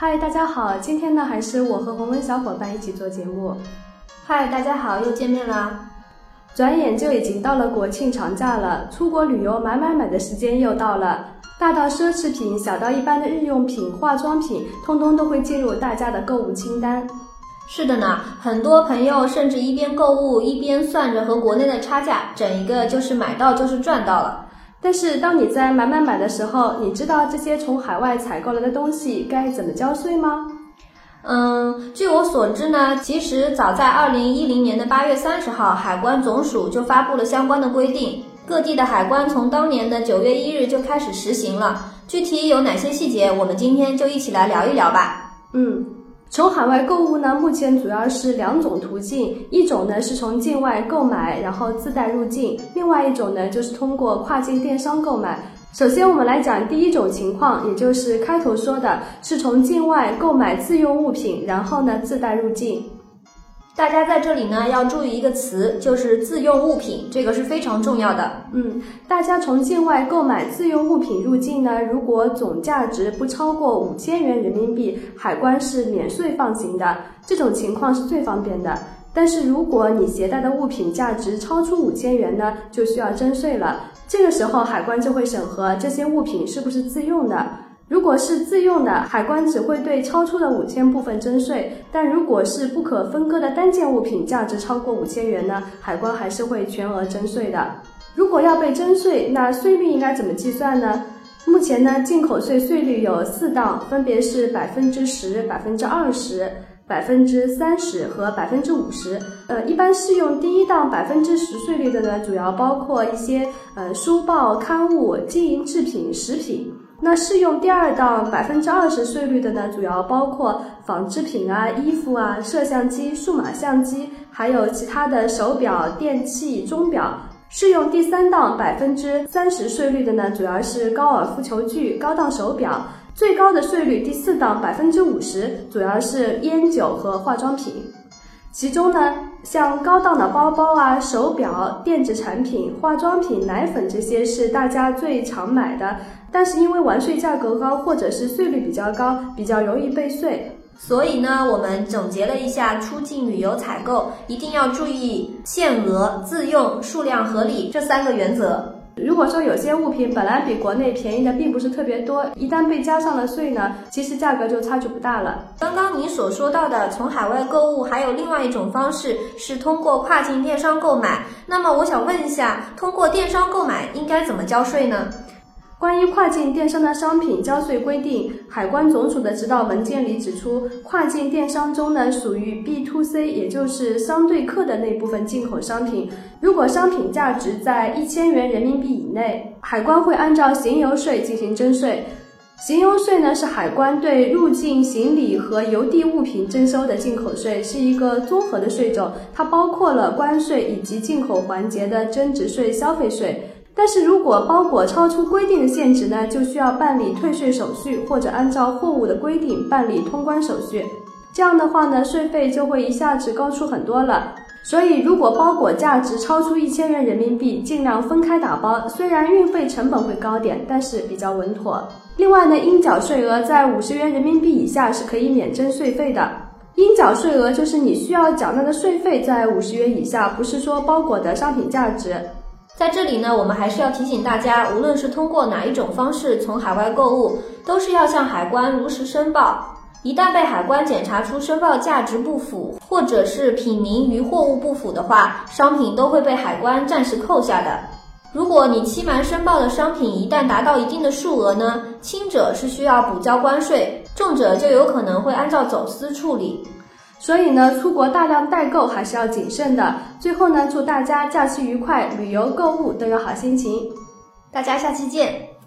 嗨，大家好，今天呢还是我和红文小伙伴一起做节目。嗨，大家好，又见面啦！转眼就已经到了国庆长假了，出国旅游买买买的时间又到了。大到奢侈品，小到一般的日用品、化妆品，通通都会进入大家的购物清单。是的呢，很多朋友甚至一边购物一边算着和国内的差价，整一个就是买到就是赚到了。但是当你在买买买的时候，你知道这些从海外采购来的东西该怎么交税吗？嗯，据我所知呢，其实早在二零一零年的八月三十号，海关总署就发布了相关的规定，各地的海关从当年的九月一日就开始实行了。具体有哪些细节，我们今天就一起来聊一聊吧。嗯。从海外购物呢，目前主要是两种途径，一种呢是从境外购买，然后自带入境；另外一种呢就是通过跨境电商购买。首先，我们来讲第一种情况，也就是开头说的，是从境外购买自用物品，然后呢自带入境。大家在这里呢要注意一个词，就是自用物品，这个是非常重要的。嗯，大家从境外购买自用物品入境呢，如果总价值不超过五千元人民币，海关是免税放行的，这种情况是最方便的。但是如果你携带的物品价值超出五千元呢，就需要征税了。这个时候海关就会审核这些物品是不是自用的。如果是自用的，海关只会对超出的五千部分征税；但如果是不可分割的单件物品，价值超过五千元呢，海关还是会全额征税的。如果要被征税，那税率应该怎么计算呢？目前呢，进口税税率有四档，分别是百分之十、百分之二十、百分之三十和百分之五十。呃，一般适用第一档百分之十税率的呢，主要包括一些呃书报、刊物、金银制品、食品。那适用第二档百分之二十税率的呢，主要包括纺织品啊、衣服啊、摄像机、数码相机，还有其他的手表、电器、钟表。适用第三档百分之三十税率的呢，主要是高尔夫球具、高档手表。最高的税率第四档百分之五十，主要是烟酒和化妆品。其中呢，像高档的包包啊、手表、电子产品、化妆品、奶粉这些是大家最常买的，但是因为完税价格高，或者是税率比较高，比较容易被税。所以呢，我们总结了一下出境旅游采购一定要注意限额、自用、数量合理这三个原则。如果说有些物品本来比国内便宜的并不是特别多，一旦被加上了税呢，其实价格就差距不大了。刚刚您所说到的从海外购物，还有另外一种方式是通过跨境电商购买。那么我想问一下，通过电商购买应该怎么交税呢？关于跨境电商的商品交税规定，海关总署的指导文件里指出，跨境电商中呢属于 B to C，也就是商对客的那部分进口商品。如果商品价值在一千元人民币以内，海关会按照行邮税进行征税。行邮税呢是海关对入境行李和邮递物品征收的进口税，是一个综合的税种，它包括了关税以及进口环节的增值税、消费税。但是如果包裹超出规定的限值呢，就需要办理退税手续，或者按照货物的规定办理通关手续。这样的话呢，税费就会一下子高出很多了。所以，如果包裹价值超出一千元人民币，尽量分开打包。虽然运费成本会高点，但是比较稳妥。另外呢，应缴税额在五十元人民币以下是可以免征税费的。应缴税额就是你需要缴纳的税费在五十元以下，不是说包裹的商品价值。在这里呢，我们还是要提醒大家，无论是通过哪一种方式从海外购物，都是要向海关如实申报。一旦被海关检查出申报价值不符，或者是品名与货物不符的话，商品都会被海关暂时扣下的。如果你欺瞒申报的商品一旦达到一定的数额呢，轻者是需要补交关税，重者就有可能会按照走私处理。所以呢，出国大量代购还是要谨慎的。最后呢，祝大家假期愉快，旅游购物都有好心情。大家下期见。